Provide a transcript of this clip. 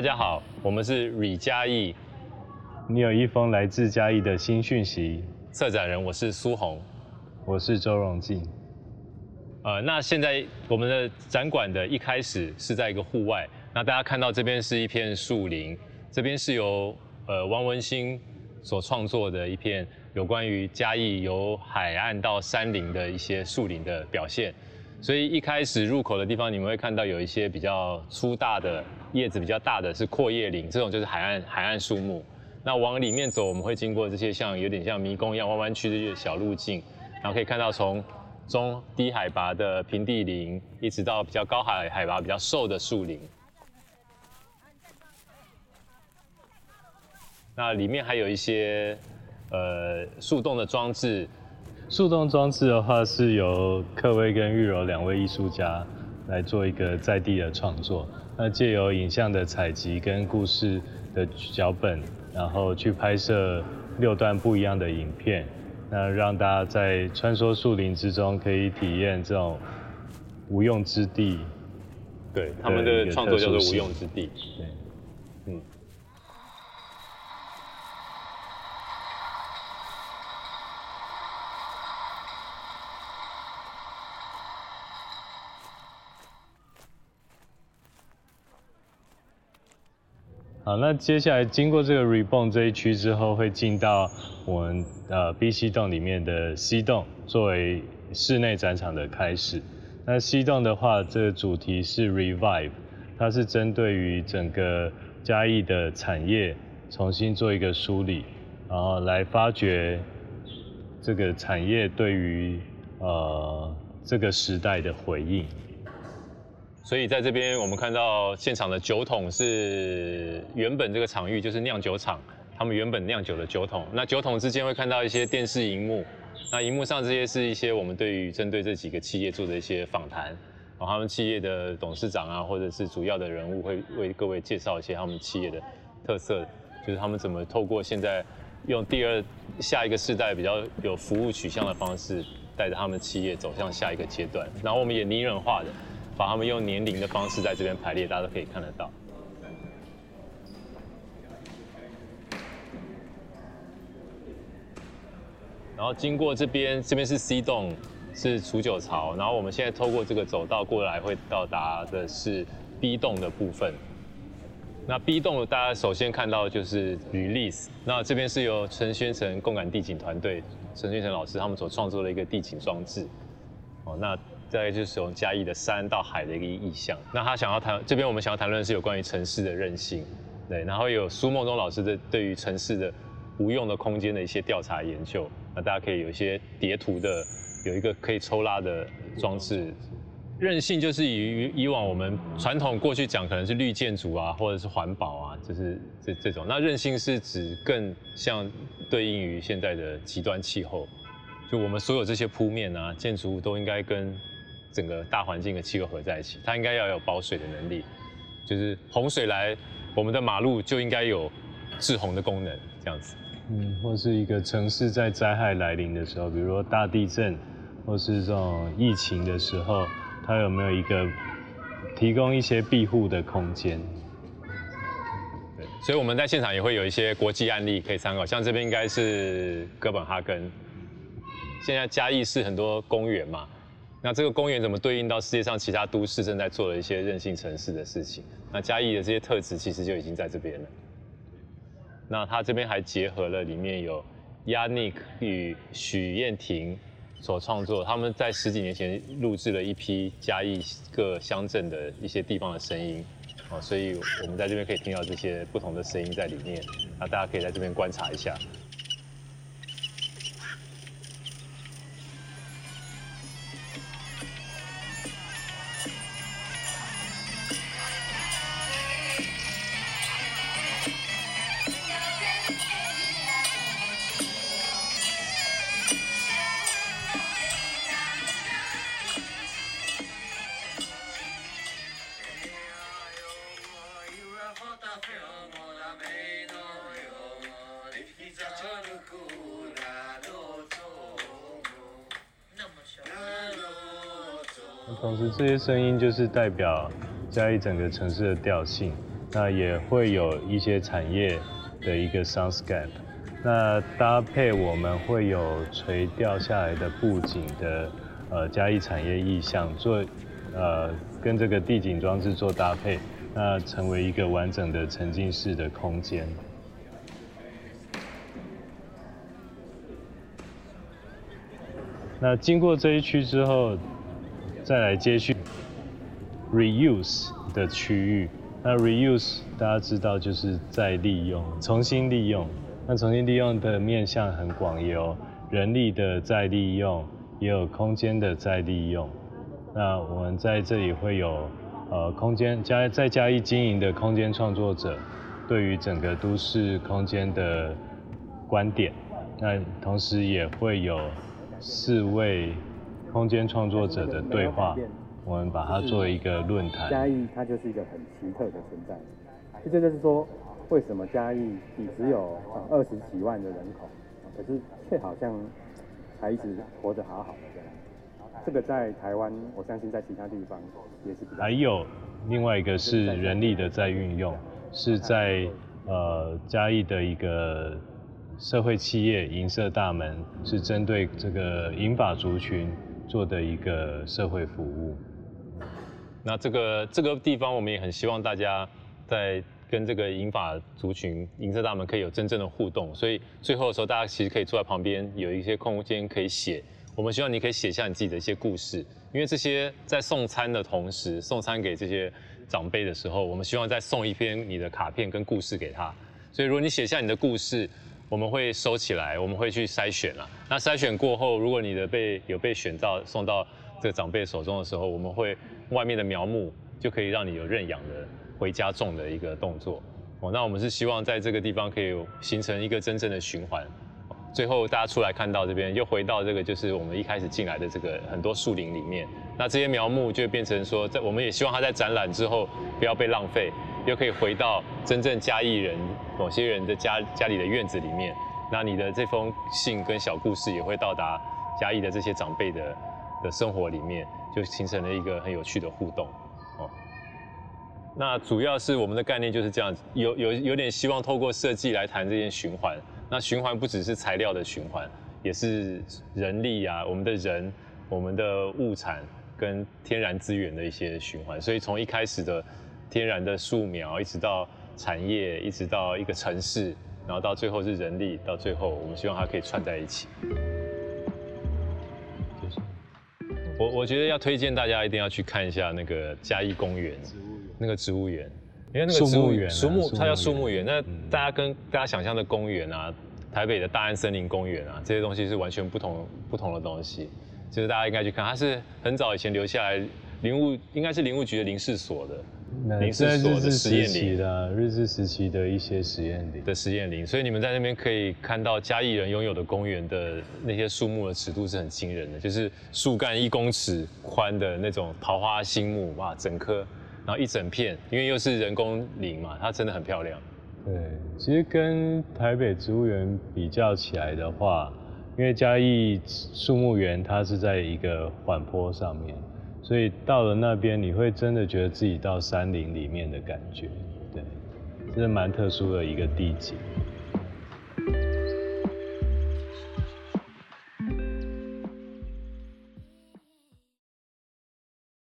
大家好，我们是李嘉义，你有一封来自嘉义的新讯息。策展人我是苏红，我是周荣进。呃，那现在我们的展馆的一开始是在一个户外，那大家看到这边是一片树林，这边是由呃王文兴所创作的一片有关于嘉义由海岸到山林的一些树林的表现。所以一开始入口的地方，你们会看到有一些比较粗大的叶子比较大的是阔叶林，这种就是海岸海岸树木。那往里面走，我们会经过这些像有点像迷宫一样弯弯曲曲的小路径，然后可以看到从中低海拔的平地林，一直到比较高海海拔比较瘦的树林。那里面还有一些呃树洞的装置。树洞装置的话，是由克威跟玉柔两位艺术家来做一个在地的创作。那借由影像的采集跟故事的脚本，然后去拍摄六段不一样的影片，那让大家在穿梭树林之中，可以体验这种无用之地。对，他们的创作叫做无用之地。对，嗯。好，那接下来经过这个 Reborn 这一区之后，会进到我们呃 B C 洞里面的 C 洞，作为室内展场的开始。那 C 洞的话，这个主题是 Revive，它是针对于整个嘉义的产业重新做一个梳理，然后来发掘这个产业对于呃这个时代的回应。所以在这边，我们看到现场的酒桶是原本这个场域就是酿酒厂，他们原本酿酒的酒桶。那酒桶之间会看到一些电视荧幕，那荧幕上这些是一些我们对于针对这几个企业做的一些访谈，然后他们企业的董事长啊，或者是主要的人物会为各位介绍一些他们企业的特色，就是他们怎么透过现在用第二下一个世代比较有服务取向的方式，带着他们企业走向下一个阶段。然后我们也拟人化的。把他们用年龄的方式在这边排列，大家都可以看得到。然后经过这边，这边是 C 栋，是储酒槽。然后我们现在透过这个走道过来，会到达的是 B 栋的部分。那 B 栋大家首先看到就是 Release。那这边是由陈宣成共感地景团队，陈宣成老师他们所创作的一个地景装置。哦，那。大概就是从嘉义的山到海的一个意象。那他想要谈这边，我们想要谈论是有关于城市的韧性，对。然后有苏梦中老师的对于城市的无用的空间的一些调查研究。那大家可以有一些叠图的，有一个可以抽拉的装置。韧性就是以以往我们传统过去讲可能是绿建筑啊，或者是环保啊，就是这这种。那韧性是指更像对应于现在的极端气候，就我们所有这些铺面啊，建筑物都应该跟整个大环境的气候合在一起，它应该要有保水的能力，就是洪水来，我们的马路就应该有制洪的功能，这样子。嗯，或是一个城市在灾害来临的时候，比如说大地震，或是这种疫情的时候，它有没有一个提供一些庇护的空间？对，所以我们在现场也会有一些国际案例可以参考，像这边应该是哥本哈根，现在嘉义市很多公园嘛。那这个公园怎么对应到世界上其他都市正在做的一些韧性城市的事情？那嘉义的这些特质其实就已经在这边了。那它这边还结合了里面有 Yannick 与许燕婷所创作，他们在十几年前录制了一批嘉义各乡镇的一些地方的声音，哦，所以我们在这边可以听到这些不同的声音在里面。那大家可以在这边观察一下。同时，这些声音就是代表嘉义整个城市的调性。那也会有一些产业的一个 soundscape。那搭配我们会有垂掉下来的布景的呃嘉义产业意象，做呃跟这个地景装置做搭配，那成为一个完整的沉浸式的空间。那经过这一区之后，再来接续 reuse 的区域。那 reuse 大家知道就是再利用、重新利用。那重新利用的面向很广，有人力的再利用，也有空间的再利用。那我们在这里会有呃空间加再加以经营的空间创作者，对于整个都市空间的观点。那同时也会有四位空间创作者的对话，我们把它作为一个论坛。嘉义它就是一个很奇特的存在，这就是说。为什么嘉义你只有二十几万的人口，可是却好像还一直活得好好的这样？这个在台湾，我相信在其他地方也是。还有另外一个是人力的再运用，是在呃嘉义的一个社会企业银色大门，是针对这个银发族群做的一个社会服务。那这个这个地方，我们也很希望大家在。跟这个银发族群、银色大门可以有真正的互动，所以最后的时候，大家其实可以坐在旁边，有一些空间可以写。我们希望你可以写下你自己的一些故事，因为这些在送餐的同时，送餐给这些长辈的时候，我们希望再送一篇你的卡片跟故事给他。所以如果你写下你的故事，我们会收起来，我们会去筛选啊。那筛选过后，如果你的被有被选到送到这个长辈手中的时候，我们会外面的苗木就可以让你有认养的。回家种的一个动作哦，那我们是希望在这个地方可以形成一个真正的循环。最后大家出来看到这边，又回到这个就是我们一开始进来的这个很多树林里面。那这些苗木就变成说，在我们也希望它在展览之后不要被浪费，又可以回到真正嘉义人某些人的家家里的院子里面。那你的这封信跟小故事也会到达嘉义的这些长辈的的生活里面，就形成了一个很有趣的互动。哦那主要是我们的概念就是这样子，有有有点希望透过设计来谈这件循环。那循环不只是材料的循环，也是人力啊，我们的人、我们的物产跟天然资源的一些循环。所以从一开始的天然的树苗，一直到产业，一直到一个城市，然后到最后是人力，到最后我们希望它可以串在一起。我我觉得要推荐大家一定要去看一下那个嘉义公园。那个植物园，因为那个植物园，树木它叫树木园。那大家跟大家想象的公园啊，台北的大安森林公园啊，这些东西是完全不同不同的东西。就是大家应该去看，它是很早以前留下来林务，应该是林务局的林试所的林试所的实验林的日治时期的一些实验林的实验林。所以你们在那边可以看到嘉义人拥有的公园的那些树木的尺度是很惊人的，就是树干一公尺宽的那种桃花心木，哇，整棵。然后一整片，因为又是人工林嘛，它真的很漂亮。对，其实跟台北植物园比较起来的话，因为嘉义树木园它是在一个缓坡上面，所以到了那边你会真的觉得自己到山林里面的感觉。对，这是蛮特殊的一个地景。